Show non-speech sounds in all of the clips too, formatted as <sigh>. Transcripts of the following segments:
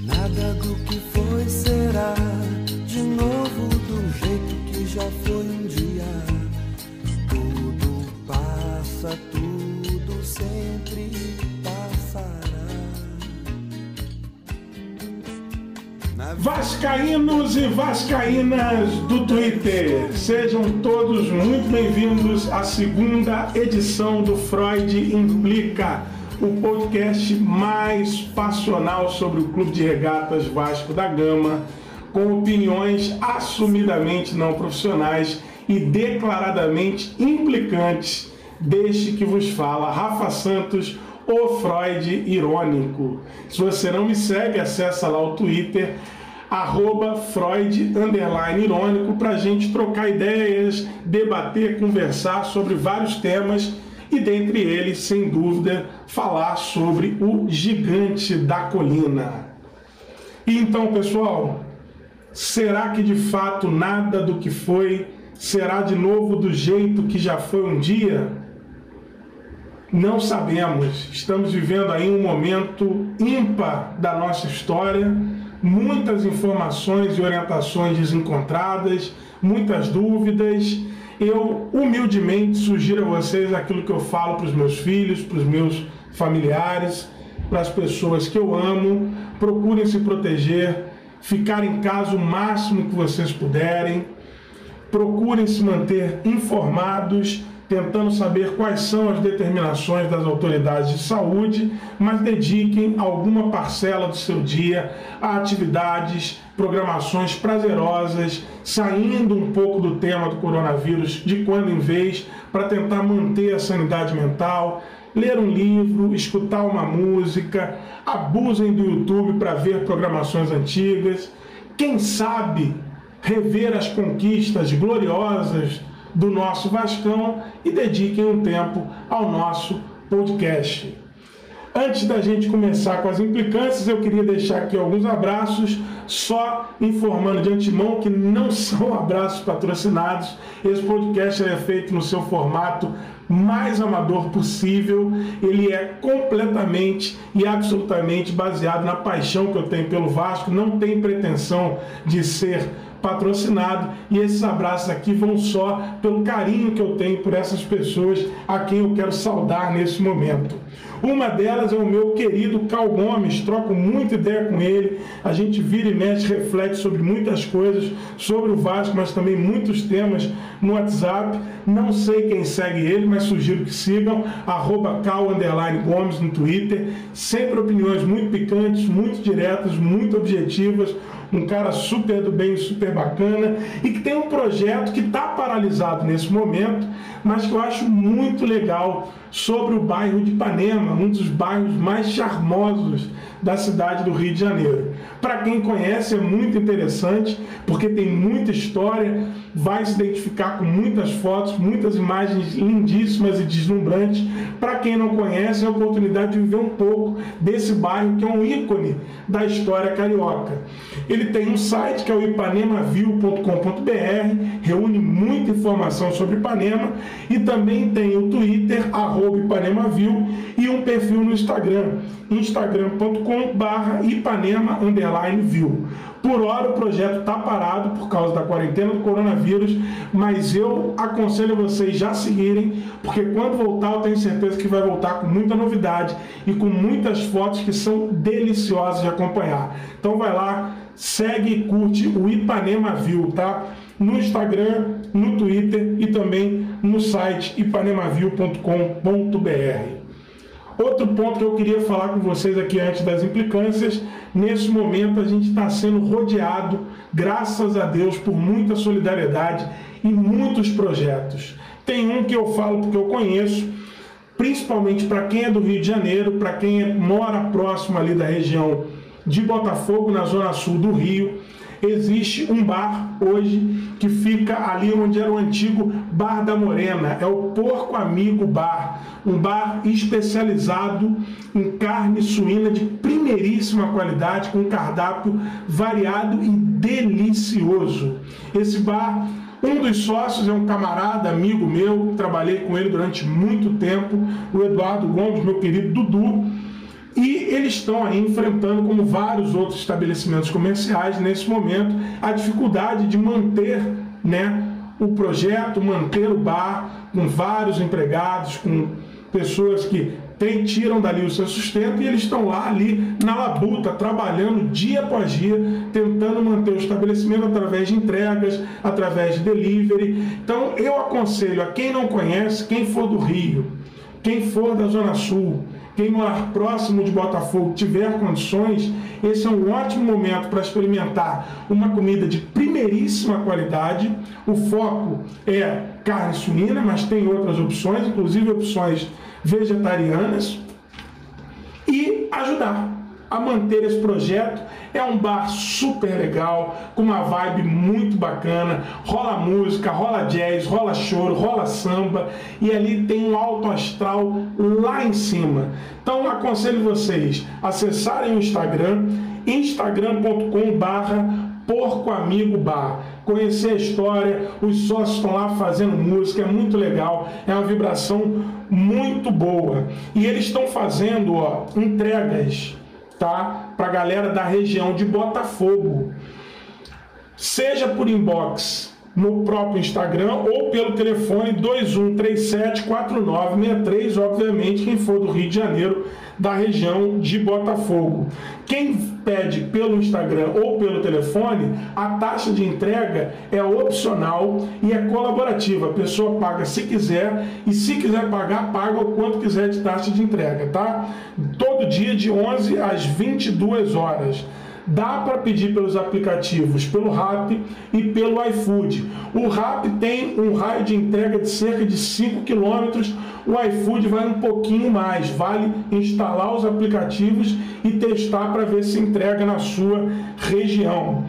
Nada do que foi será de novo do jeito que já foi um dia. Tudo passa, tudo sempre passará. Vascaínos e Vascaínas do Twitter, sejam todos muito bem-vindos à segunda edição do Freud Implica, o podcast mais passional sobre o Clube de Regatas Vasco da Gama, com opiniões assumidamente não profissionais e declaradamente implicantes deste que vos fala, Rafa Santos, o Freud irônico. Se você não me segue, acessa lá o Twitter, arroba Freud underline irônico, para gente trocar ideias, debater, conversar sobre vários temas e dentre eles, sem dúvida, falar sobre o gigante da colina. E então, pessoal, será que de fato nada do que foi será de novo do jeito que já foi um dia? Não sabemos. Estamos vivendo aí um momento ímpar da nossa história, muitas informações e orientações desencontradas, muitas dúvidas. Eu humildemente sugiro a vocês aquilo que eu falo para os meus filhos, para os meus familiares, para as pessoas que eu amo. Procurem se proteger, ficar em casa o máximo que vocês puderem. Procurem se manter informados tentando saber quais são as determinações das autoridades de saúde, mas dediquem alguma parcela do seu dia a atividades, programações prazerosas, saindo um pouco do tema do coronavírus de quando em vez, para tentar manter a sanidade mental, ler um livro, escutar uma música, abusem do YouTube para ver programações antigas, quem sabe rever as conquistas gloriosas do nosso Vascão e dediquem um tempo ao nosso podcast. Antes da gente começar com as implicâncias, eu queria deixar aqui alguns abraços, só informando de antemão que não <laughs> são abraços patrocinados. Esse podcast é feito no seu formato mais amador possível. Ele é completamente e absolutamente baseado na paixão que eu tenho pelo Vasco. Não tem pretensão de ser patrocinado e esses abraços aqui vão só pelo carinho que eu tenho por essas pessoas a quem eu quero saudar nesse momento. Uma delas é o meu querido Cal Gomes, troco muita ideia com ele, a gente vira e mexe, reflete sobre muitas coisas, sobre o Vasco, mas também muitos temas no WhatsApp. Não sei quem segue ele, mas sugiro que sigam, arroba Gomes no Twitter, sempre opiniões muito picantes, muito diretas, muito objetivas, um cara super do bem, super bacana e que tem um projeto que está paralisado nesse momento, mas que eu acho muito legal sobre o bairro de Ipanema, um dos bairros mais charmosos da cidade do Rio de Janeiro. Para quem conhece é muito interessante, porque tem muita história, vai se identificar com muitas fotos, muitas imagens lindíssimas e deslumbrantes. Para quem não conhece, é a oportunidade de viver um pouco desse bairro que é um ícone da história carioca. Ele tem um site que é o ipanemaview.com.br, reúne muita informação sobre Ipanema e também tem o Twitter, arroba ipanemaview, e um perfil no Instagram, instagram.com ipanema view. Por hora o projeto está parado por causa da quarentena do coronavírus, mas eu aconselho vocês já seguirem, porque quando voltar eu tenho certeza que vai voltar com muita novidade e com muitas fotos que são deliciosas de acompanhar. Então vai lá, segue e curte o Ipanema View, tá? No Instagram, no Twitter e também no site ipanemaview.com.br. Outro ponto que eu queria falar com vocês aqui antes das implicâncias, nesse momento a gente está sendo rodeado, graças a Deus, por muita solidariedade e muitos projetos. Tem um que eu falo porque eu conheço, principalmente para quem é do Rio de Janeiro, para quem é, mora próximo ali da região de Botafogo, na zona sul do Rio existe um bar hoje que fica ali onde era o antigo Bar da Morena, é o Porco Amigo Bar, um bar especializado em carne suína de primeiríssima qualidade, com cardápio variado e delicioso. Esse bar um dos sócios é um camarada, amigo meu, trabalhei com ele durante muito tempo, o Eduardo Gomes, meu querido Dudu E eles estão aí enfrentando, como vários outros estabelecimentos comerciais, nesse momento, a dificuldade de manter né, o projeto, manter o bar com vários empregados, com pessoas que tiram dali o seu sustento e eles estão lá ali na labuta, trabalhando dia após dia, tentando manter o estabelecimento através de entregas, através de delivery. Então eu aconselho a quem não conhece, quem for do Rio, quem for da Zona Sul, quem morar próximo de Botafogo tiver condições, esse é um ótimo momento para experimentar uma comida de primeiríssima qualidade. O foco é carne suína, mas tem outras opções, inclusive opções vegetarianas, e ajudar a manter esse projeto. É um bar super legal, com uma vibe muito bacana. Rola música, rola jazz, rola choro, rola samba e ali tem um alto astral lá em cima. Então aconselho vocês acessarem o Instagram, instagram.com/barra Porco Amigo Bar. Conhecer a história, os sócios estão lá fazendo música, é muito legal, é uma vibração muito boa. E eles estão fazendo ó, entregas tá? Para a galera da região de Botafogo. Seja por inbox no próprio Instagram ou pelo telefone 21374963, obviamente quem for do Rio de Janeiro, da região de Botafogo. Quem pede pelo Instagram ou pelo telefone, a taxa de entrega é opcional e é colaborativa. A pessoa paga se quiser e se quiser pagar, paga o quanto quiser de taxa de entrega, tá? Todo dia de 11 às 22 horas. Dá para pedir pelos aplicativos, pelo Rap e pelo iFood. O Rap tem um raio de entrega de cerca de 5 km, o iFood vai um pouquinho mais. Vale instalar os aplicativos e testar para ver se entrega na sua região.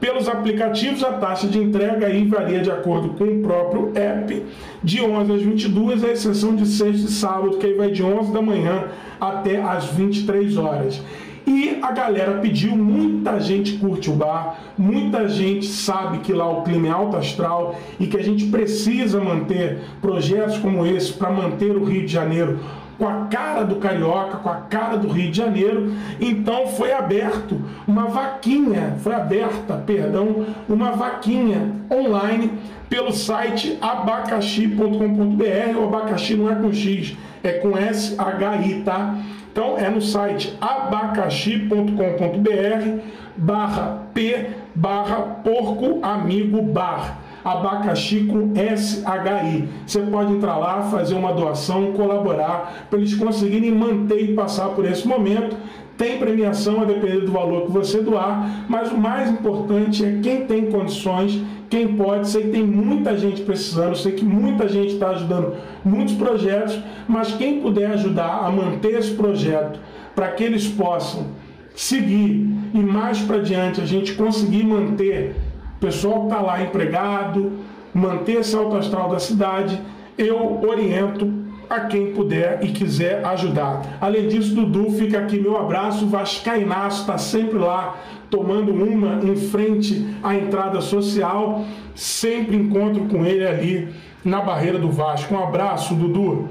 Pelos aplicativos, a taxa de entrega aí varia de acordo com o próprio app, de 11 às 22, a exceção de sexta e sábado, que aí vai de 11 da manhã até às 23 horas. E a galera pediu, muita gente curte o bar, muita gente sabe que lá o clima é alto astral e que a gente precisa manter projetos como esse para manter o Rio de Janeiro com a cara do carioca, com a cara do Rio de Janeiro. Então foi aberto uma vaquinha, foi aberta, perdão, uma vaquinha online pelo site abacaxi.com.br. O abacaxi não é com X, é com S-H-I, tá? Então é no site abacaxi.com.br barra P barra porco amigo bar abacaxi com SHI. Você pode entrar lá, fazer uma doação, colaborar para eles conseguirem manter e passar por esse momento. Tem premiação a depender do valor que você doar, mas o mais importante é quem tem condições quem pode, sei que tem muita gente precisando, sei que muita gente está ajudando muitos projetos, mas quem puder ajudar a manter esse projeto para que eles possam seguir e mais para diante a gente conseguir manter o pessoal que está lá empregado, manter esse alto astral da cidade, eu oriento a quem puder e quiser ajudar. Além disso, Dudu, fica aqui meu abraço, Vascainaço está sempre lá tomando uma em frente à entrada social. Sempre encontro com ele ali na barreira do Vasco. Um abraço, Dudu.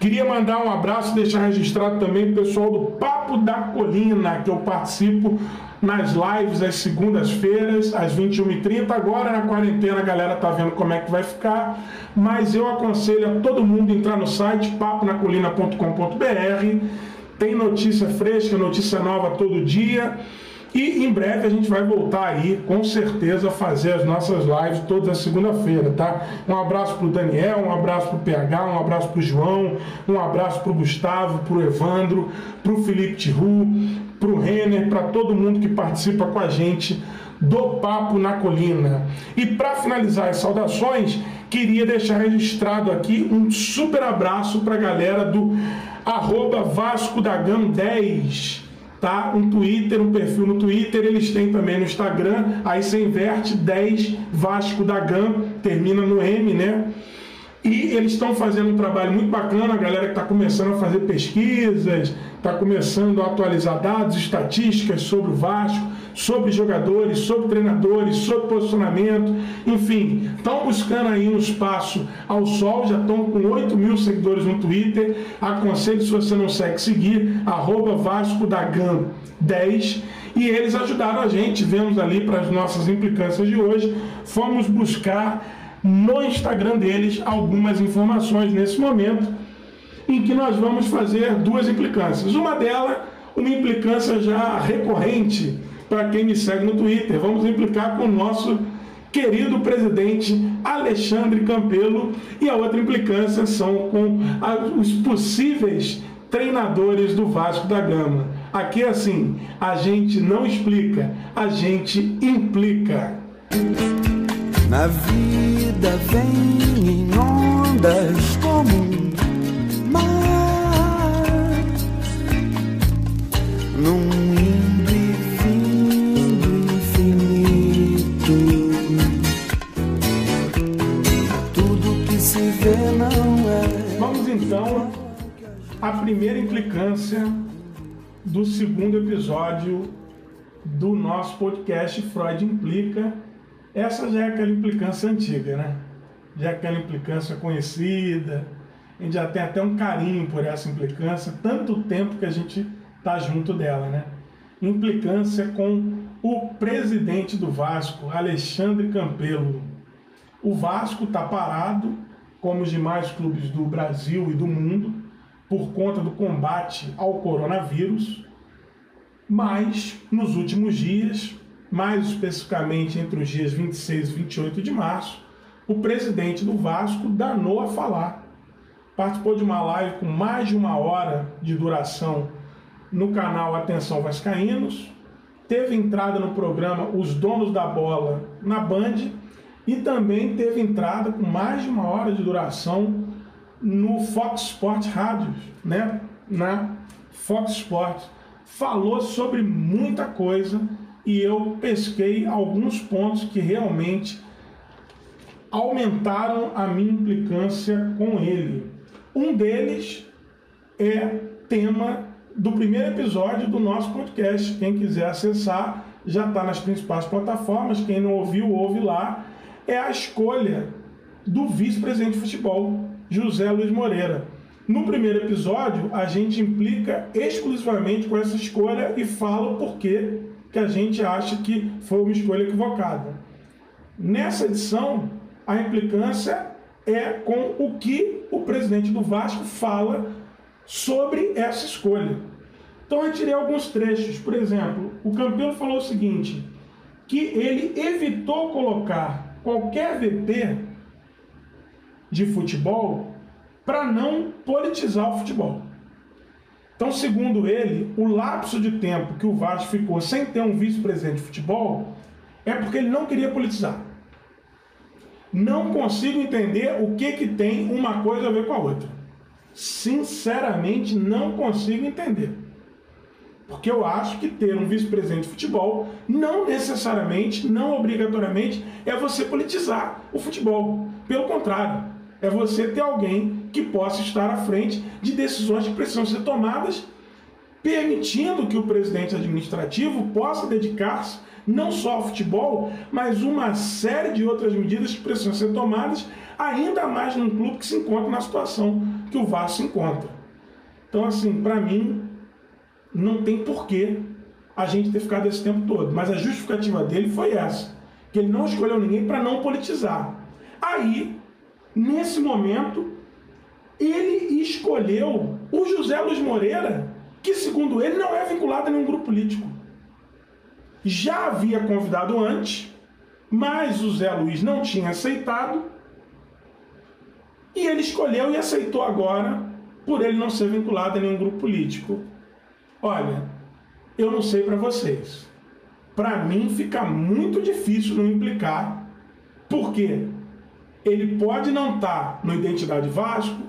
Queria mandar um abraço deixar registrado também o pessoal do Papo da Colina, que eu participo nas lives às segundas-feiras, às 21h30. Agora na quarentena a galera tá vendo como é que vai ficar, mas eu aconselho a todo mundo entrar no site paponacolina.com.br. Tem notícia fresca, notícia nova todo dia. E em breve a gente vai voltar aí, com certeza, a fazer as nossas lives toda segunda-feira, tá? Um abraço pro Daniel, um abraço pro PH, um abraço pro João, um abraço pro Gustavo, pro Evandro, pro Felipe Tiru, pro Renner, para todo mundo que participa com a gente do Papo na Colina. E para finalizar as saudações, queria deixar registrado aqui um super abraço para a galera do arroba Vasco da Gama 10 tá? Um Twitter, um perfil no Twitter, eles têm também no Instagram, aí você inverte 10 Vasco da Gama, termina no M, né? E eles estão fazendo um trabalho muito bacana, a galera que está começando a fazer pesquisas, está começando a atualizar dados, estatísticas sobre o Vasco, sobre jogadores, sobre treinadores, sobre posicionamento, enfim, estão buscando aí um espaço ao sol, já estão com 8 mil seguidores no Twitter. Aconselho, se você não segue, seguir, arroba Vasco da Gam 10. E eles ajudaram a gente, vemos ali para as nossas implicâncias de hoje, fomos buscar no Instagram deles algumas informações nesse momento em que nós vamos fazer duas implicâncias. Uma delas, uma implicância já recorrente para quem me segue no Twitter. Vamos implicar com o nosso querido presidente Alexandre Campelo e a outra implicância são com os possíveis treinadores do Vasco da Gama. Aqui é assim, a gente não explica, a gente implica. Na vida vem em ondas como a primeira implicância do segundo episódio do nosso podcast Freud Implica. Essa já é aquela implicância antiga, né? Já é aquela implicância conhecida. A gente já tem até um carinho por essa implicância, tanto tempo que a gente tá junto dela, né? Implicância com o presidente do Vasco, Alexandre Campelo. O Vasco está parado, como os demais clubes do Brasil e do mundo, por conta do combate ao coronavírus, mas nos últimos dias, mais especificamente entre os dias 26 e 28 de março, o presidente do Vasco danou a falar. Participou de uma live com mais de uma hora de duração no canal Atenção Vascaínos, teve entrada no programa Os Donos da Bola na Band e também teve entrada com mais de uma hora de duração no Fox Sports Rádio, né? Na Fox Sports. Falou sobre muita coisa e eu pesquei alguns pontos que realmente aumentaram a minha implicância com ele. Um deles é tema do primeiro episódio do nosso podcast. Quem quiser acessar, já está nas principais plataformas. Quem não ouviu, ouve lá. É a escolha do vice-presidente de futebol, José Luiz Moreira. No primeiro episódio, a gente implica exclusivamente com essa escolha e fala o porquê que a gente acha que foi uma escolha equivocada. Nessa edição, a implicância é com o que o presidente do Vasco fala sobre essa escolha. Então eu tirei alguns trechos. Por exemplo, o Campelo falou o seguinte: que ele evitou colocar qualquer VT de futebol para não politizar o futebol. Então, segundo ele, o lapso de tempo que o Vasco ficou sem ter um vice-presidente de futebol é porque ele não queria politizar. Não consigo entender o que, que tem uma coisa a ver com a outra. Sinceramente, não consigo entender. Porque eu acho que ter um vice-presidente de futebol não necessariamente, não obrigatoriamente, é você politizar o futebol. Pelo contrário, é você ter alguém que possa estar à frente de decisões que precisam ser tomadas, permitindo que o presidente administrativo possa dedicar-se não só ao futebol, mas uma série de outras medidas que precisam ser tomadas, ainda mais num clube que se encontra na situação que o Vasco se encontra. Então, assim, para mim, não tem porquê a gente ter ficado esse tempo todo. Mas a justificativa dele foi essa: que ele não escolheu ninguém para não politizar. Aí nesse momento, ele escolheu o José Luiz Moreira, que segundo ele não é vinculado a nenhum grupo político. Já havia convidado antes, mas o Zé Luiz não tinha aceitado. E ele escolheu e aceitou agora, por ele não ser vinculado a nenhum grupo político. Olha, eu não sei para vocês. Para mim fica muito difícil não implicar. Por quê? ele pode não estar tá no Identidade Vasco,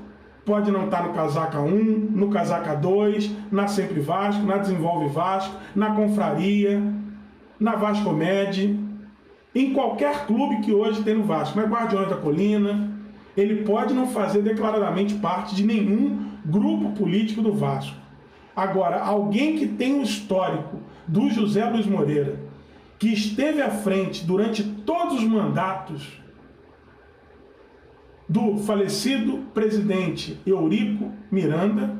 pode não estar no Casaca 1, no Casaca 2, na Sempre Vasco, na Desenvolve Vasco, na Confraria, na Vasco Med, em qualquer clube que hoje tem no Vasco, na Guardiões da Colina, ele pode não fazer declaradamente parte de nenhum grupo político do Vasco. Agora, alguém que tem o histórico do José Luiz Moreira, que esteve à frente durante todos os mandatos do falecido presidente Eurico Miranda,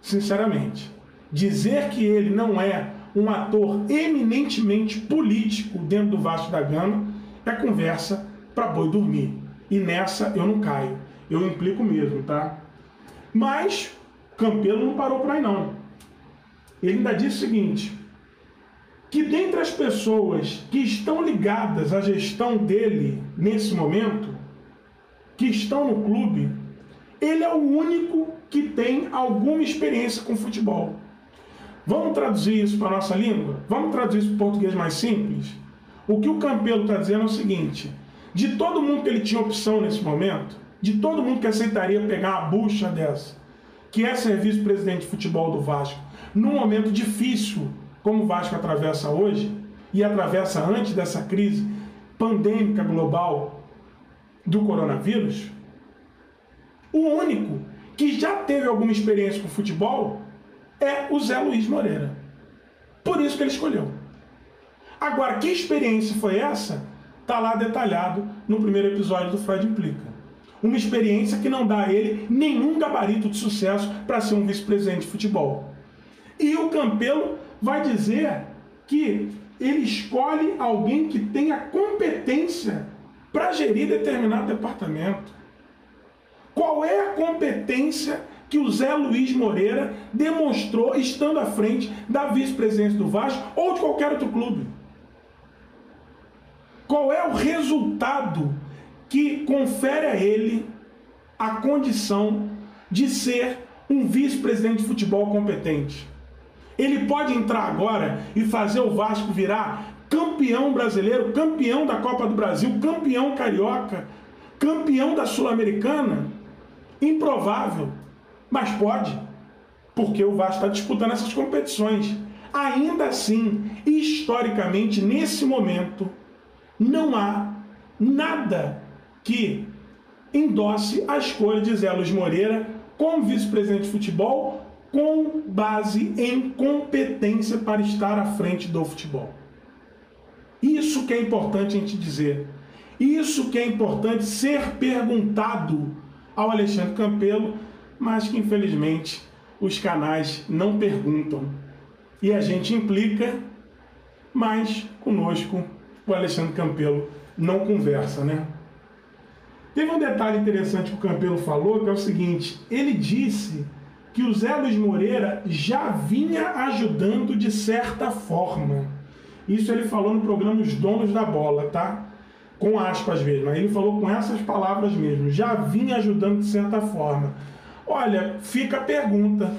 sinceramente, dizer que ele não é um ator eminentemente político dentro do Vasco da Gama é conversa para boi dormir. E nessa eu não caio. Eu implico mesmo, tá? Mas Campelo não parou por aí não. Ele ainda disse o seguinte: que dentre as pessoas que estão ligadas à gestão dele nesse momento, que estão no clube, ele é o único que tem alguma experiência com futebol. Vamos traduzir isso para a nossa língua? Vamos traduzir isso para o português mais simples? O que o Campelo está dizendo é o seguinte: de todo mundo que ele tinha opção nesse momento, de todo mundo que aceitaria pegar uma bucha dessa, que é ser vice-presidente de futebol do Vasco, num momento difícil como o Vasco atravessa hoje, e atravessa antes dessa crise pandêmica global do coronavírus, o único que já teve alguma experiência com futebol é o Zé Luiz Moreira. Por isso que ele escolheu. Agora, que experiência foi essa? Está lá detalhado no primeiro episódio do Freud Implica. Uma experiência que não dá a ele nenhum gabarito de sucesso para ser um vice-presidente de futebol. E o Campelo vai dizer que ele escolhe alguém que tenha competência para gerir determinado departamento. Qual é a competência que o Zé Luiz Moreira demonstrou estando à frente da vice-presidência do Vasco ou de qualquer outro clube? Qual é o resultado que confere a ele a condição de ser um vice-presidente de futebol competente? Ele pode entrar agora e fazer o Vasco virar campeão brasileiro, campeão da Copa do Brasil, campeão carioca, campeão da Sul-Americana? Improvável, mas pode, porque o Vasco está disputando essas competições. Ainda assim, historicamente, nesse momento, não há nada que endosse a escolha de Zé Luiz Moreira como vice-presidente de futebol com base em competência para estar à frente do futebol. Isso que é importante a gente dizer. Isso que é importante ser perguntado ao Alexandre Campelo, mas que infelizmente os canais não perguntam. E a gente implica, mas conosco o Alexandre Campelo não conversa, né? Teve um detalhe interessante que o Campelo falou, que é o seguinte: ele disse que o Zé Luiz Moreira já vinha ajudando de certa forma. Isso ele falou no programa Os Donos da Bola, tá? Com aspas mesmo. Aí ele falou com essas palavras mesmo. Já vinha ajudando de certa forma. Olha, fica a pergunta: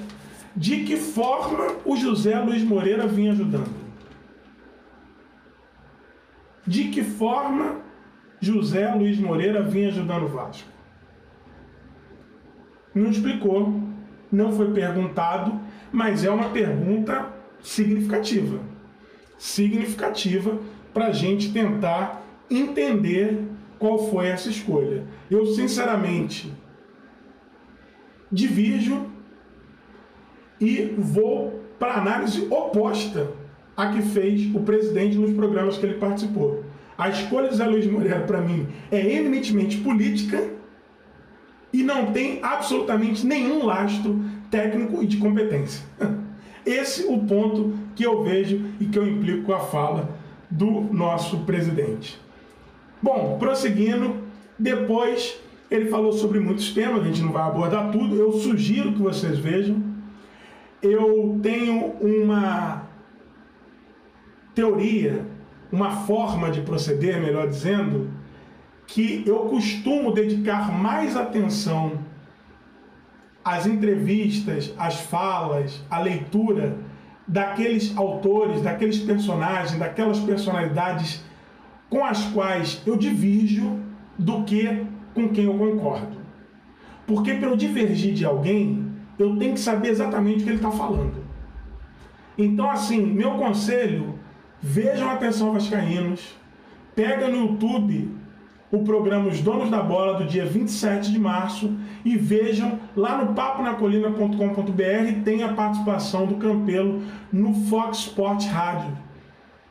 de que forma o José Luiz Moreira vinha ajudando? De que forma José Luiz Moreira vinha ajudando o Vasco? Não explicou, não foi perguntado, mas é uma pergunta significativa significativa para a gente tentar entender qual foi essa escolha. Eu, sinceramente, divirjo e vou para a análise oposta a que fez o presidente nos programas que ele participou. A escolha de Zé Luiz Moreira, para mim, é eminentemente política e não tem absolutamente nenhum lastro técnico e de competência. <laughs> Esse é o ponto que eu vejo e que eu implico com a fala do nosso presidente. Bom, prosseguindo, depois ele falou sobre muitos temas, a gente não vai abordar tudo, eu sugiro que vocês vejam. Eu tenho uma teoria, uma forma de proceder, melhor dizendo, que eu costumo dedicar mais atenção as entrevistas, as falas, a leitura daqueles autores, daqueles personagens, daquelas personalidades com as quais eu divirjo do que com quem eu concordo. Porque para eu divergir de alguém, eu tenho que saber exatamente o que ele está falando. Então, assim, meu conselho, vejam atenção vascaínos, pega no YouTube o programa Os Donos da Bola do dia 27 de março e vejam lá no paponacolina.com.br tem a participação do Campelo no Fox Sport Rádio.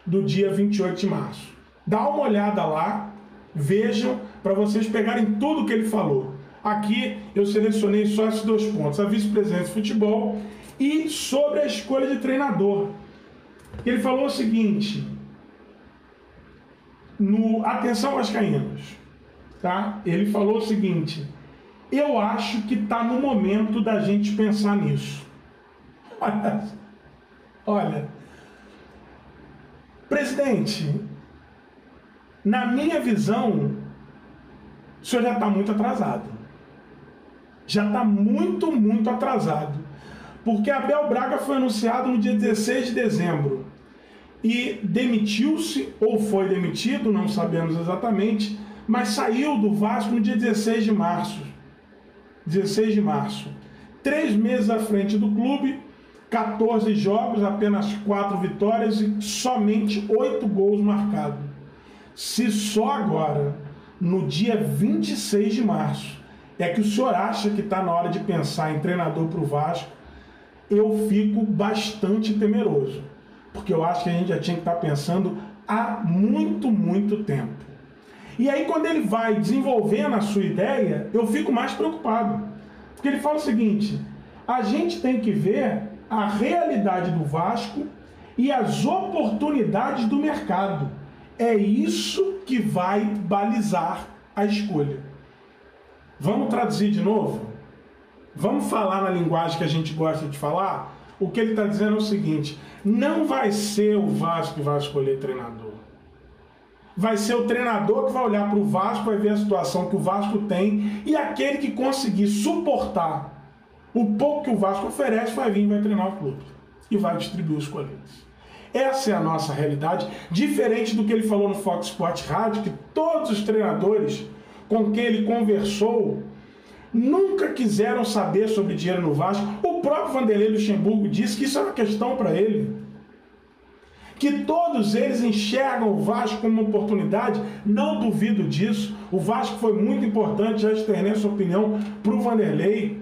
do dia 28 de março. Dá uma olhada lá, vejam, para vocês pegarem tudo que ele falou. Aqui eu selecionei só esses dois pontos: a vice-presidência de futebol e sobre a escolha de treinador. Ele falou o seguinte: no atenção Vascaínos, tá? Ele falou o seguinte: eu acho que está no momento da gente pensar nisso. <laughs> Olha, olha, presidente, na minha visão, o senhor já está muito atrasado. Já está muito, muito atrasado. Porque Abel Braga foi anunciado no dia 16 de dezembro e demitiu-se, ou foi demitido, não sabemos exatamente, mas saiu do Vasco no dia 16 de março. 16 de março. Três meses à frente do clube, 14 jogos, apenas 4 vitórias e somente 8 gols marcados. Se só agora, no dia 26 de março, é que o senhor acha que está na hora de pensar em treinador para o Vasco, eu fico bastante temeroso. Porque eu acho que a gente já tinha que estar pensando há muito, muito tempo. E aí, quando ele vai desenvolvendo a sua ideia, eu fico mais preocupado. Porque ele fala o seguinte: a gente tem que ver a realidade do Vasco e as oportunidades do mercado. É isso que vai balizar a escolha. Vamos traduzir de novo? Vamos falar na linguagem que a gente gosta de falar? O que ele está dizendo é o seguinte: não vai ser o Vasco que vai escolher treinador vai ser o treinador que vai olhar para o Vasco, vai ver a situação que o Vasco tem e aquele que conseguir suportar o pouco que o Vasco oferece vai vir e vai treinar o clube e vai distribuir os coletes. Essa é a nossa realidade, diferente do que ele falou no Fox Sport Rádio, que todos os treinadores com quem ele conversou nunca quiseram saber sobre dinheiro no Vasco. O próprio Vanderlei Luxemburgo disse que isso é uma questão para ele que todos eles enxergam o Vasco como uma oportunidade, não duvido disso. O Vasco foi muito importante, já externei sua opinião para o Vanderlei,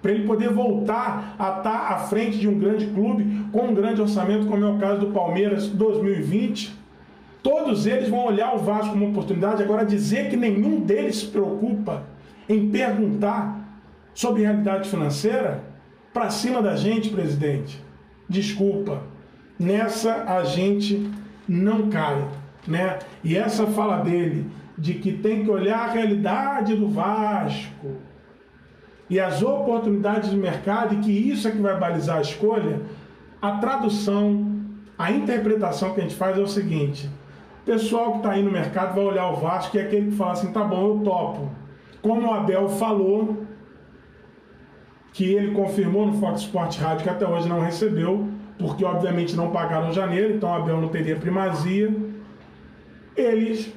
para ele poder voltar a estar à frente de um grande clube com um grande orçamento, como é o caso do Palmeiras 2020. Todos eles vão olhar o Vasco como uma oportunidade. Agora, dizer que nenhum deles se preocupa em perguntar sobre realidade financeira, para cima da gente, presidente, desculpa nessa a gente não cai, né? E essa fala dele de que tem que olhar a realidade do Vasco e as oportunidades do mercado e que isso é que vai balizar a escolha, a tradução, a interpretação que a gente faz é o seguinte: o pessoal que está aí no mercado vai olhar o Vasco e é aquele que fala assim, tá bom, eu topo. Como o Abel falou, que ele confirmou no Fox Sport Rádio que até hoje não recebeu, porque obviamente não pagaram janeiro, então Abel não teria primazia. Eles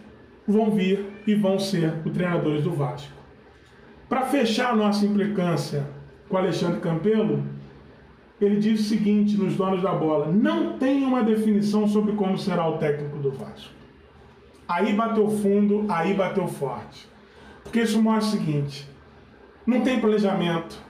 vão vir e vão ser os treinadores do Vasco. Para fechar a nossa implicância com Alexandre Campelo, ele diz o seguinte nos donos da bola: não tem uma definição sobre como será o técnico do Vasco. Aí bateu fundo, aí bateu forte. Porque isso mostra o seguinte: não tem planejamento.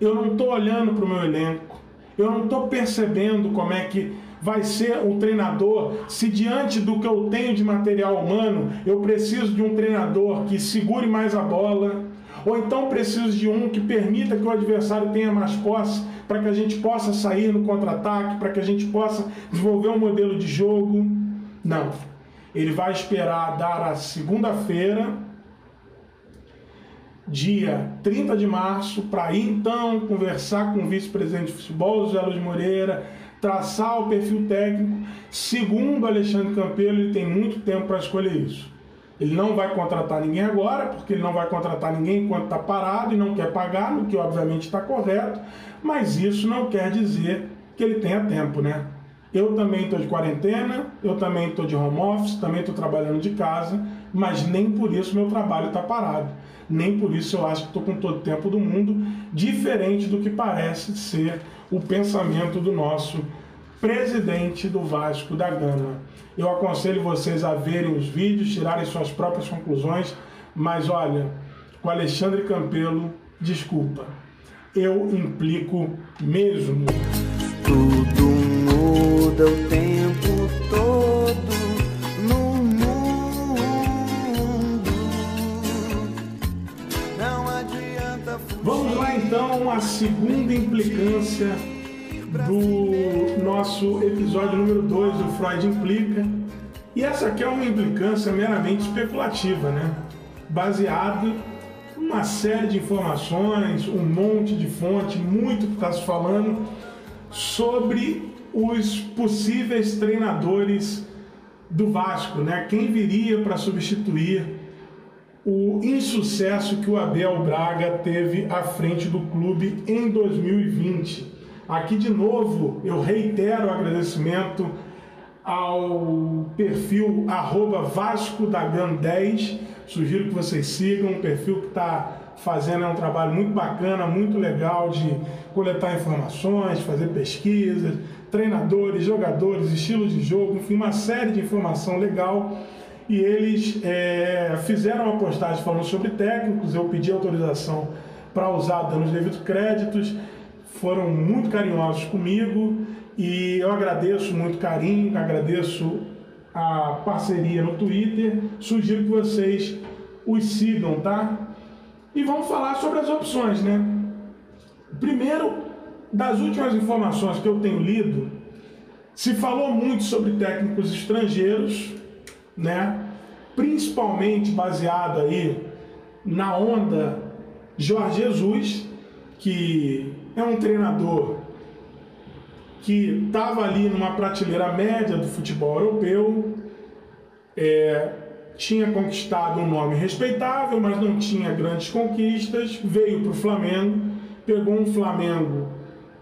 Eu não estou olhando para o meu elenco. Eu não estou percebendo como é que vai ser o treinador se diante do que eu tenho de material humano, eu preciso de um treinador que segure mais a bola, ou então preciso de um que permita que o adversário tenha mais posse para que a gente possa sair no contra-ataque, para que a gente possa desenvolver um modelo de jogo. Não. Ele vai esperar dar a segunda-feira dia 30 de março, para ir então conversar com o vice-presidente de futebol, José Luiz Moreira, traçar o perfil técnico. Segundo Alexandre Campelo, ele tem muito tempo para escolher isso. Ele não vai contratar ninguém agora, porque ele não vai contratar ninguém enquanto está parado e não quer pagar, no que obviamente está correto, mas isso não quer dizer que ele tenha tempo, né? Eu também estou de quarentena, eu também estou de home office, também estou trabalhando de casa, mas nem por isso meu trabalho está parado nem por isso eu acho que estou com todo o tempo do mundo, diferente do que parece ser o pensamento do nosso presidente do Vasco da Gama. Eu aconselho vocês a verem os vídeos, tirarem suas próprias conclusões, mas olha, com Alexandre Campelo, desculpa, eu implico mesmo. Tudo muda o tempo a segunda implicância do nosso episódio número 2 do Freud Implica. E essa aqui é uma implicância meramente especulativa, né? Baseado uma série de informações, um monte de fonte, muito que está se falando sobre os possíveis treinadores do Vasco, né? Quem viria para substituir o insucesso que o Abel Braga teve à frente do clube em 2020. Aqui de novo eu reitero o agradecimento ao perfil Vasco da GAN 10. Sugiro que vocês sigam, um perfil que está fazendo é um trabalho muito bacana, muito legal de coletar informações, fazer pesquisas, treinadores, jogadores, estilos de jogo, enfim, uma série de informação legal. E eles é, fizeram uma postagem falando sobre técnicos, eu pedi autorização para usar dando os devidos créditos, foram muito carinhosos comigo. E eu agradeço muito carinho, agradeço a parceria no Twitter, sugiro que vocês os sigam, tá? E vamos falar sobre as opções, né? Primeiro, das últimas informações que eu tenho lido, se falou muito sobre técnicos estrangeiros, né? Principalmente baseado aí na onda Jorge Jesus, que é um treinador que estava ali numa prateleira média do futebol europeu, é, tinha conquistado um nome respeitável, mas não tinha grandes conquistas, veio para o Flamengo, pegou um Flamengo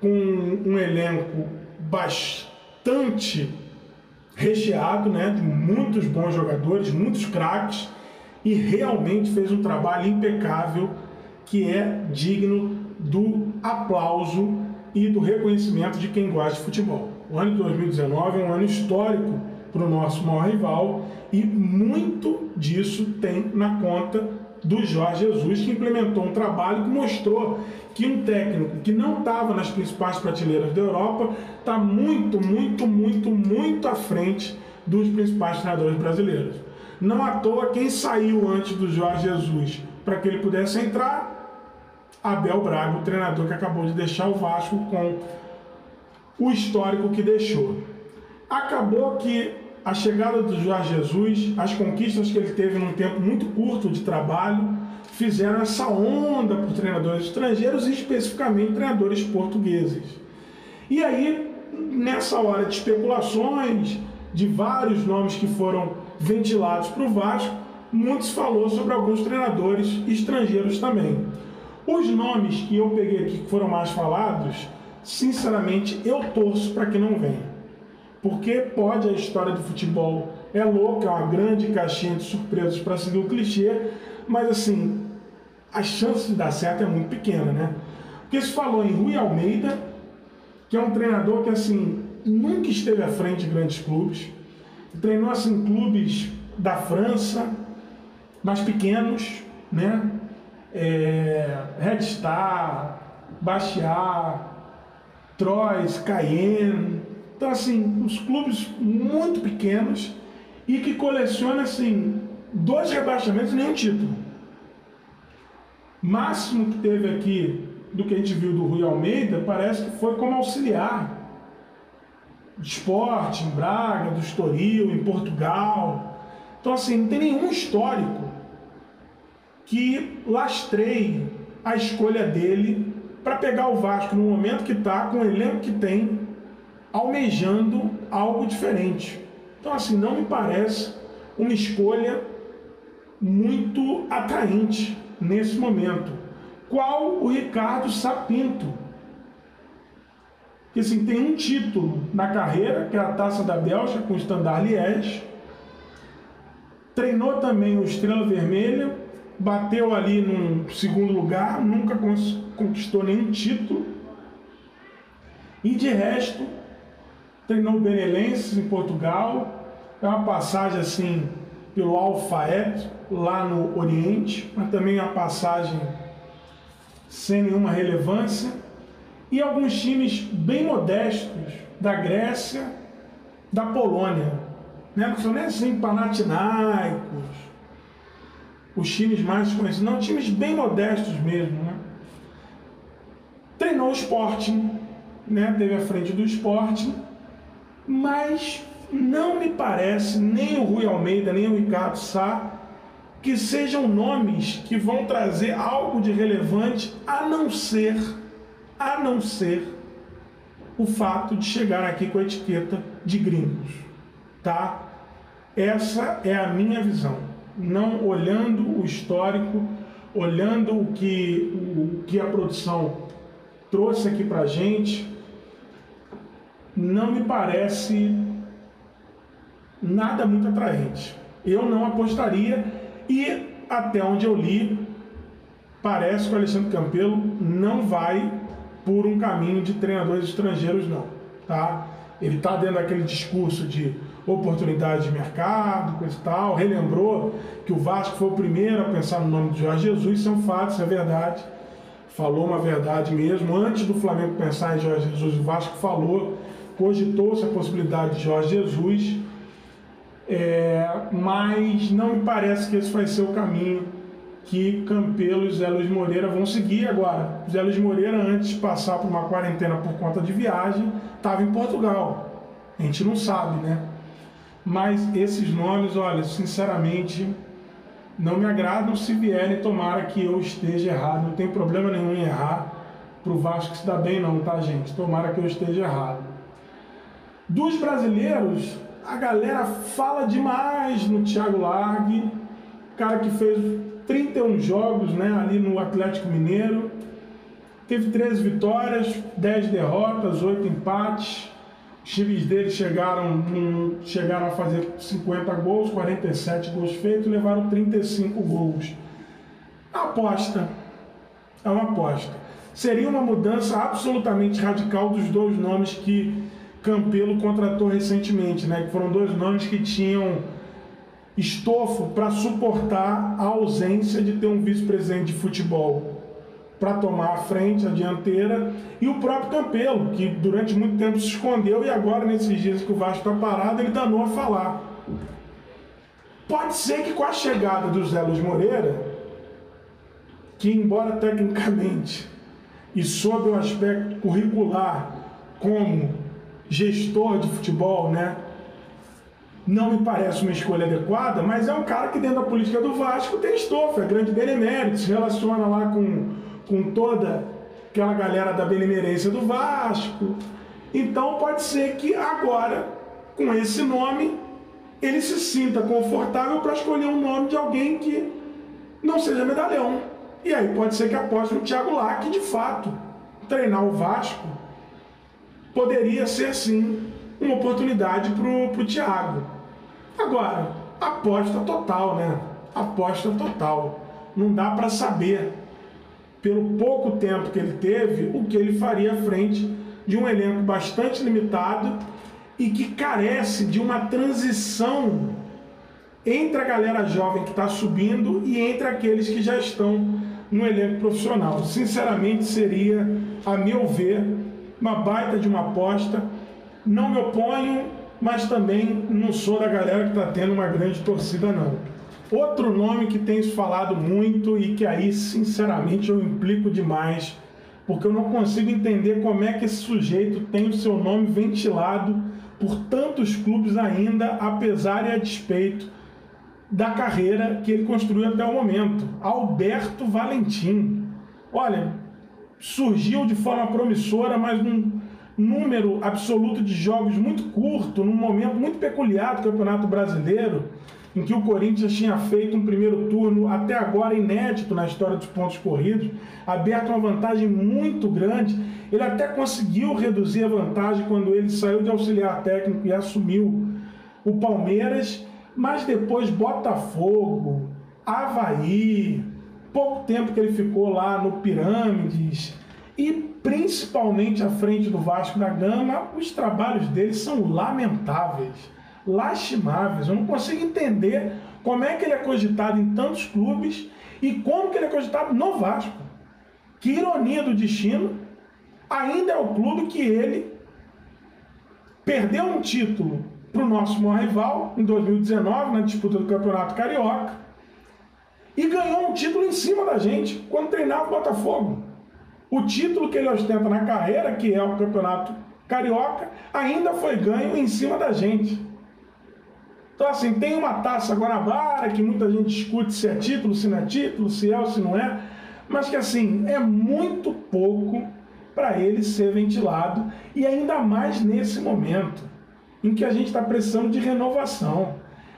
com um elenco bastante recheado, né, de muitos bons jogadores, muitos craques, e realmente fez um trabalho impecável que é digno do aplauso e do reconhecimento de quem gosta de futebol. O ano de 2019 é um ano histórico para o nosso maior rival e muito disso tem na conta do Jorge Jesus, que implementou um trabalho que mostrou que um técnico que não estava nas principais prateleiras da Europa está muito, muito, muito, muito à frente dos principais treinadores brasileiros. Não à toa quem saiu antes do Jorge Jesus para que ele pudesse entrar, Abel Braga, o treinador que acabou de deixar o Vasco com o histórico que deixou. Acabou que a chegada do Jorge Jesus, as conquistas que ele teve num tempo muito curto de trabalho, fizeram essa onda os treinadores estrangeiros e especificamente treinadores portugueses. E aí, nessa hora de especulações, de vários nomes que foram ventilados para o Vasco, muitos falou sobre alguns treinadores estrangeiros também. Os nomes que eu peguei aqui que foram mais falados, sinceramente, eu torço para que não venham. Porque pode a história do futebol é louca, é uma grande caixinha de surpresas para seguir o clichê, mas assim, a chance de dar certo é muito pequena, né? Porque se falou em Rui Almeida, que é um treinador que assim nunca esteve à frente de grandes clubes, treinou assim clubes da França, mais pequenos, né? É, Red Star, Bastiat, Troyes, Cayenne, então, assim, os clubes muito pequenos e que colecionam, assim, dois rebaixamentos e nenhum título. Máximo que teve aqui do que a gente viu do Rui Almeida parece que foi como auxiliar esporte em Braga, do Estoril, em Portugal. Então, assim, não tem nenhum histórico que lastreie a escolha dele para pegar o Vasco no momento que está, com o elenco que tem, almejando algo diferente. Então, assim, não me parece uma escolha muito atraente nesse momento. Qual o Ricardo Sapinto? Que assim, tem um título na carreira, que é a Taça da Bélgica com o Standard Liège. Treinou também o Estrela Vermelha, bateu ali num segundo lugar, nunca conquistou nenhum título. E de resto, treinou Benelenses em Portugal, é uma passagem assim pelo Alfaet, lá no Oriente, mas também uma passagem sem nenhuma relevância, e alguns times bem modestos da Grécia, da Polônia, né? não são nem assim Panathinaikos, os times mais conhecidos, não, times bem modestos mesmo. Né? Treinou o Sporting, né? teve à frente do Sporting, Mas não me parece, nem o Rui Almeida, nem o Ricardo Sá, que sejam nomes que vão trazer algo de relevante, a não ser, a não ser o fato de chegar aqui com a etiqueta de gringos, tá? Essa é a minha visão. Não olhando o histórico, olhando o que, o que a produção trouxe aqui para gente, não me parece nada muito atraente. Eu não apostaria e até onde eu li, parece que o Alexandre Campelo não vai por um caminho de treinadores estrangeiros não, tá? Ele está dentro daquele discurso de oportunidade de mercado, coisa e tal, relembrou que o Vasco foi o primeiro a pensar no nome de Jorge Jesus, isso é um fato, isso é verdade. Falou uma verdade mesmo. Antes do Flamengo pensar em Jorge Jesus, o Vasco falou, cogitou-se a possibilidade de Jorge Jesus, é, mas não me parece que esse vai ser o caminho que Campelo e Zé Luiz Moreira vão seguir agora. Zé Luiz Moreira, antes de passar por uma quarentena por conta de viagem, estava em Portugal. A gente não sabe, né? Mas esses nomes, olha, sinceramente, não me agradam se vierem, tomara que eu esteja errado. Não tem problema nenhum em errar. Pro Vasco se dá bem não, tá, gente? Tomara que eu esteja errado. Dos brasileiros, a galera fala demais no Thiago Largue, cara que fez 31 jogos né, ali no Atlético Mineiro, teve 13 vitórias, 10 derrotas, 8 empates. Os times dele chegaram, chegaram a fazer 50 gols, 47 gols feitos, levaram 35 gols. Aposta. É uma aposta. Seria uma mudança absolutamente radical dos dois nomes que Campelo contratou recentemente, né? Que foram dois nomes que tinham estofo para suportar a ausência de ter um vice-presidente de futebol para tomar a frente, a dianteira, e o próprio Campelo, que durante muito tempo se escondeu e agora, nesses dias que o Vasco está parado, ele danou a falar. Pode ser que com a chegada do Zé Luiz Moreira, que embora tecnicamente e sob o aspecto curricular como gestor de futebol, né, não me parece uma escolha adequada, mas é um cara que dentro da política do Vasco tem estofo, é grande benemérito, se relaciona lá com, com toda aquela galera da benemerência do Vasco. Então pode ser que agora, com esse nome, ele se sinta confortável para escolher um nome de alguém que não seja medalhão. E aí pode ser que aposte no Thiago que de fato treinar o Vasco poderia ser sim uma oportunidade para o Thiago. Agora, aposta total, né? Aposta total. Não dá para saber, pelo pouco tempo que ele teve, o que ele faria à frente de um elenco bastante limitado e que carece de uma transição entre a galera jovem que está subindo e entre aqueles que já estão no elenco profissional. Sinceramente, seria, a meu ver, uma baita de uma aposta. Não me oponho mas também não sou da galera que está tendo uma grande torcida, não. Outro nome que tem se falado muito e que aí, sinceramente, eu implico demais, porque eu não consigo entender como é que esse sujeito tem o seu nome ventilado por tantos clubes ainda, apesar e a despeito da carreira que ele construiu até o momento. Alberto Valentim. Olha, surgiu de forma promissora, mas não número absoluto de jogos muito curto, num momento muito peculiar do Campeonato Brasileiro, em que o Corinthians tinha feito um primeiro turno até agora inédito na história dos pontos corridos, aberto uma vantagem muito grande. Ele até conseguiu reduzir a vantagem quando ele saiu de auxiliar técnico e assumiu o Palmeiras, mas depois Botafogo, Havaí, pouco tempo que ele ficou lá no Pirâmides, e principalmente à frente do Vasco da Gama, os trabalhos dele são lamentáveis, lastimáveis. Eu não consigo entender como é que ele é cogitado em tantos clubes e como que ele é cogitado no Vasco. Que ironia do destino, ainda é o clube que ele perdeu um título para o nosso maior rival em 2019, na disputa do Campeonato Carioca, e ganhou um título em cima da gente quando treinava o Botafogo. O título que ele ostenta na carreira, que é o campeonato Carioca ainda foi ganho em cima da gente. Então, assim, tem uma taça Guanabara que muita gente discute se é título, se não é título, se é ou se não é, mas que, assim, é muito pouco para ele ser ventilado e ainda mais nesse momento em que a gente está precisando de renovação.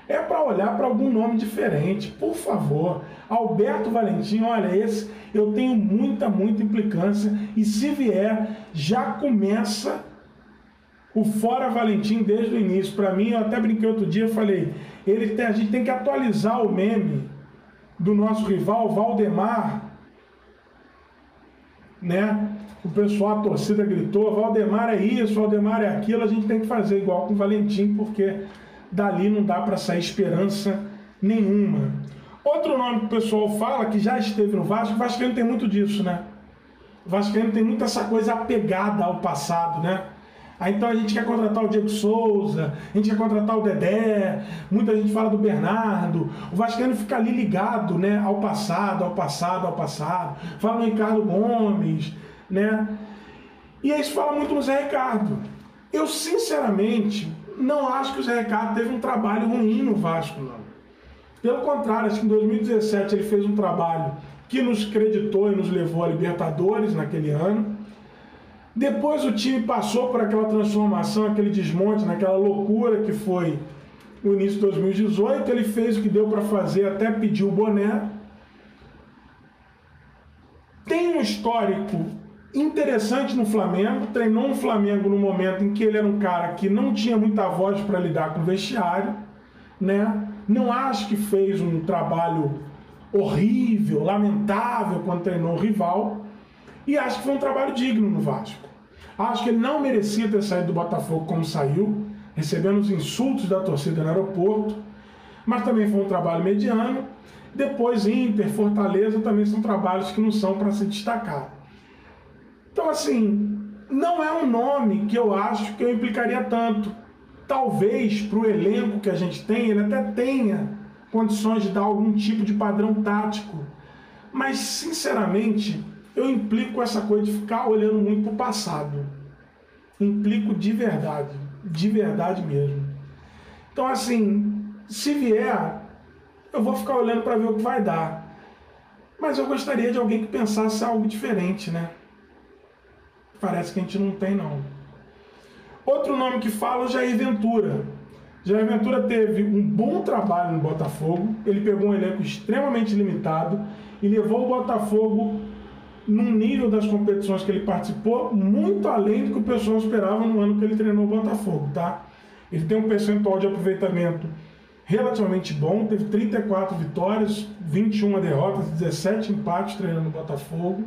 É para olhar para algum nome diferente, por favor. Alberto Valentim, olha, esse eu tenho muita, muita implicância e se vier, já começa o fora Valentim desde o início. Para mim, eu até brinquei outro dia, falei, ele tem, a gente tem que atualizar o meme do nosso rival Valdemar, né? O pessoal, a torcida gritou, Valdemar é isso, Valdemar é aquilo, a gente tem que fazer igual com o Valentim, porque dali não dá para sair esperança nenhuma. Outro nome que o pessoal fala, que já esteve no Vasco, o Vascaíno tem muito disso, né? O Vascaíno tem muito essa coisa apegada ao passado, né? Aí então a gente quer contratar o Diego Souza, a gente quer contratar o Dedé, muita gente fala do Bernardo. O Vascaíno fica ali ligado né, ao passado, ao passado, ao passado. Fala no Ricardo Gomes, né? E aí se fala muito no Zé Ricardo. Eu, sinceramente, não acho que o Zé Ricardo teve um trabalho ruim no Vasco, não. Pelo contrário, acho que em 2017 ele fez um trabalho que nos creditou e nos levou a Libertadores naquele ano. Depois o time passou por aquela transformação, aquele desmonte, naquela loucura que foi o início de 2018. Ele fez o que deu para fazer, até pediu o boné. Tem um histórico interessante no Flamengo. Treinou no Flamengo no momento em que ele era um cara que não tinha muita voz para lidar com o vestiário, né? Não acho que fez um trabalho horrível, lamentável quando treinou o rival. E acho que foi um trabalho digno no Vasco. Acho que ele não merecia ter saído do Botafogo como saiu, recebendo os insultos da torcida no aeroporto, mas também foi um trabalho mediano. Depois, Inter, Fortaleza também são trabalhos que não são para se destacar. Então, assim, não é um nome que eu acho que eu implicaria tanto. Talvez para o elenco que a gente tem, ele até tenha condições de dar algum tipo de padrão tático. Mas, sinceramente, eu implico essa coisa de ficar olhando muito para o passado. Implico de verdade, de verdade mesmo. Então, assim, se vier, eu vou ficar olhando para ver o que vai dar. Mas eu gostaria de alguém que pensasse algo diferente, né? Parece que a gente não tem, não. Outro nome que fala é Jair Ventura. Jair Ventura teve um bom trabalho no Botafogo. Ele pegou um elenco extremamente limitado e levou o Botafogo num nível das competições que ele participou muito além do que o pessoal esperava no ano que ele treinou o Botafogo, tá? Ele tem um percentual de aproveitamento relativamente bom, teve 34 vitórias, 21 derrotas, 17 empates treinando o Botafogo.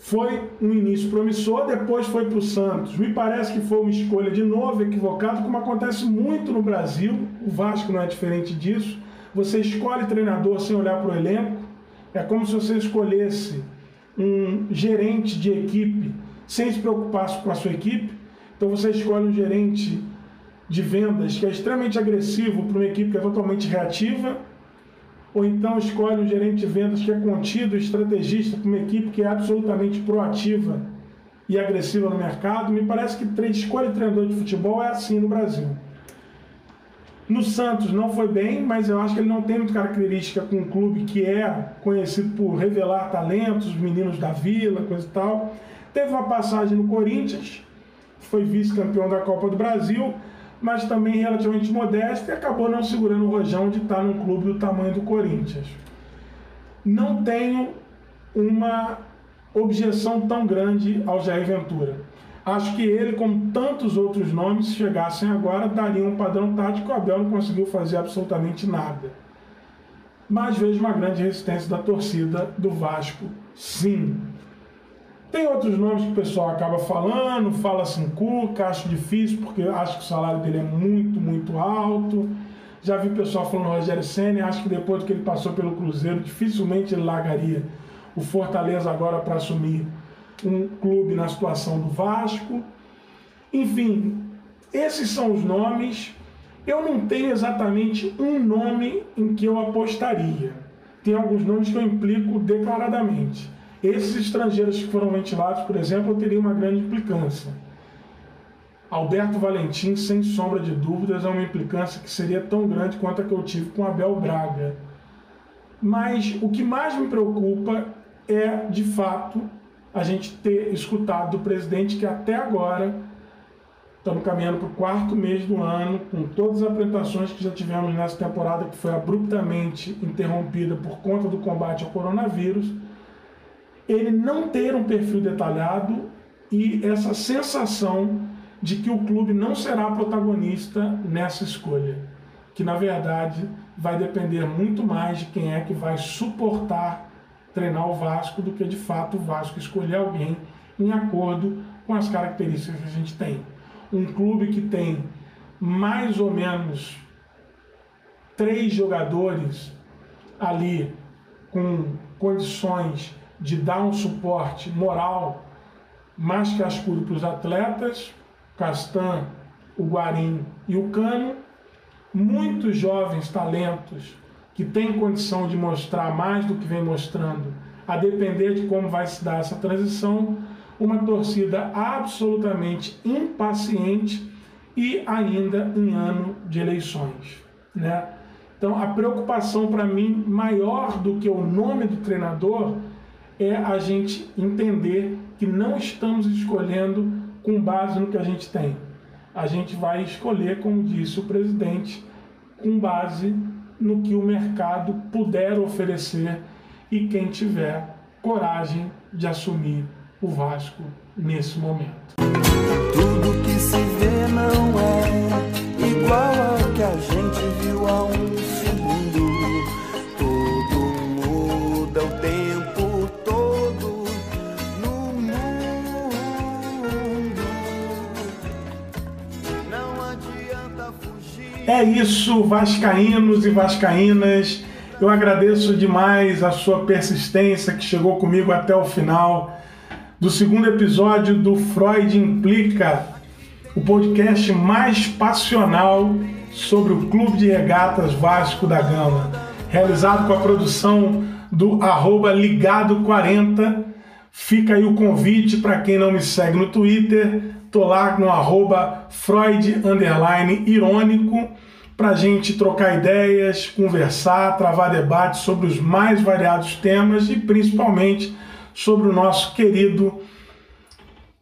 Foi um início promissor, depois foi para o Santos. Me parece que foi uma escolha de novo equivocada, como acontece muito no Brasil. O Vasco não é diferente disso. Você escolhe treinador sem olhar para o elenco é como se você escolhesse um gerente de equipe sem se preocupar com a sua equipe. Então você escolhe um gerente de vendas que é extremamente agressivo para uma equipe que é totalmente reativa, ou então escolhe um gerente de vendas que é contido, estrategista para uma equipe que é absolutamente proativa e agressiva no mercado. Me parece que escolha de treinador de futebol é assim no Brasil. No Santos não foi bem, mas eu acho que ele não tem muita característica com um clube que é conhecido por revelar talentos, meninos da vila, coisa e tal. Teve uma passagem no Corinthians, foi vice-campeão da Copa do Brasil, mas também relativamente modesto e acabou não segurando o rojão de estar num clube do tamanho do Corinthians. Não tenho uma objeção tão grande ao Jair Ventura. Acho que ele, como tantos outros nomes, se chegassem agora, daria um padrão tático. O Abel não conseguiu fazer absolutamente nada. Mas vejo uma grande resistência da torcida do Vasco, sim. Tem outros nomes que o pessoal acaba falando, fala assim, Cuca, acho difícil, porque acho que o salário dele é muito, muito alto. Já vi o pessoal falando Rogério Senna, acho que depois que ele passou pelo Cruzeiro, dificilmente ele largaria o Fortaleza agora para assumir um clube na situação do Vasco. Enfim, esses são os nomes. Eu não tenho exatamente um nome em que eu apostaria. Tem alguns nomes que eu implico declaradamente. Esses estrangeiros que foram ventilados, por exemplo, teriam uma grande implicância. Alberto Valentim, sem sombra de dúvidas, é uma implicância que seria tão grande quanto a que eu tive com Abel Braga. Mas o que mais me preocupa é, de fato, a gente ter escutado do presidente que até agora estamos caminhando para o quarto mês do ano, com todas as apresentações que já tivemos nessa temporada, que foi abruptamente interrompida por conta do combate ao coronavírus, ele não ter um perfil detalhado e essa sensação de que o clube não será protagonista nessa escolha, que na verdade vai depender muito mais de quem é que vai suportar treinar o Vasco do que de fato o Vasco escolher alguém em acordo com as características que a gente tem. Um clube que tem mais ou menos três jogadores ali com condições de dar um suporte moral mais cascudo para os atletas, Castan, o Guarim e o Cano, muitos jovens talentos que têm condição de mostrar mais do que vem mostrando, a depender de como vai se dar essa transição, uma torcida absolutamente impaciente e ainda em ano de eleições. Né? Então, a preocupação para mim maior do que o nome do treinador é a gente entender que não estamos escolhendo com base no que a gente tem. A gente vai escolher, como disse o presidente, com base no que o mercado puder oferecer e quem tiver coragem de assumir o Vasco nesse momento. Tudo que se vê não é igual ao que a gente viu há um É isso, vascaínos e vascaínas. Eu agradeço demais a sua persistência que chegou comigo até o final do segundo episódio do Freud Implica, o podcast mais passional sobre o Clube de Regatas Vasco da Gama, realizado com a produção do arroba Ligado40. Fica aí o convite para quem não me segue no Twitter, tô lá no arroba Freud irônico para gente trocar ideias, conversar, travar debates sobre os mais variados temas e principalmente sobre o nosso querido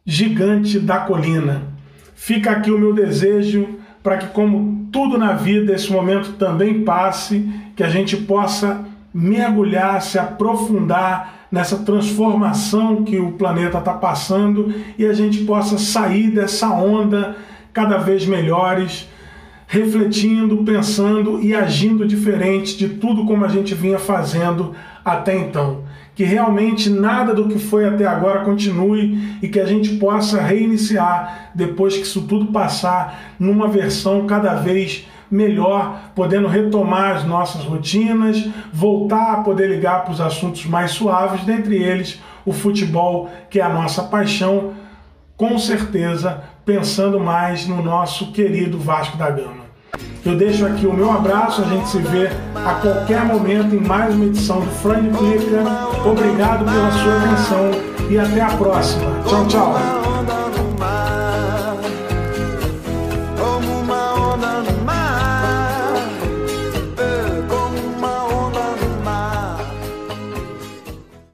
gigante da colina. Fica aqui o meu desejo para que, como tudo na vida, esse momento também passe, que a gente possa mergulhar, se aprofundar nessa transformação que o planeta está passando e a gente possa sair dessa onda cada vez melhores refletindo, pensando e agindo diferente de tudo como a gente vinha fazendo até então. Que realmente nada do que foi até agora continue e que a gente possa reiniciar depois que isso tudo passar numa versão cada vez melhor, podendo retomar as nossas rotinas, voltar a poder ligar para os assuntos mais suaves, dentre eles o futebol, que é a nossa paixão, com certeza pensando mais no nosso querido Vasco da Gama. Eu deixo aqui o meu abraço, a gente se vê a qualquer momento em mais uma edição do Freud Clica. Obrigado pela sua atenção e até a próxima. Tchau, tchau.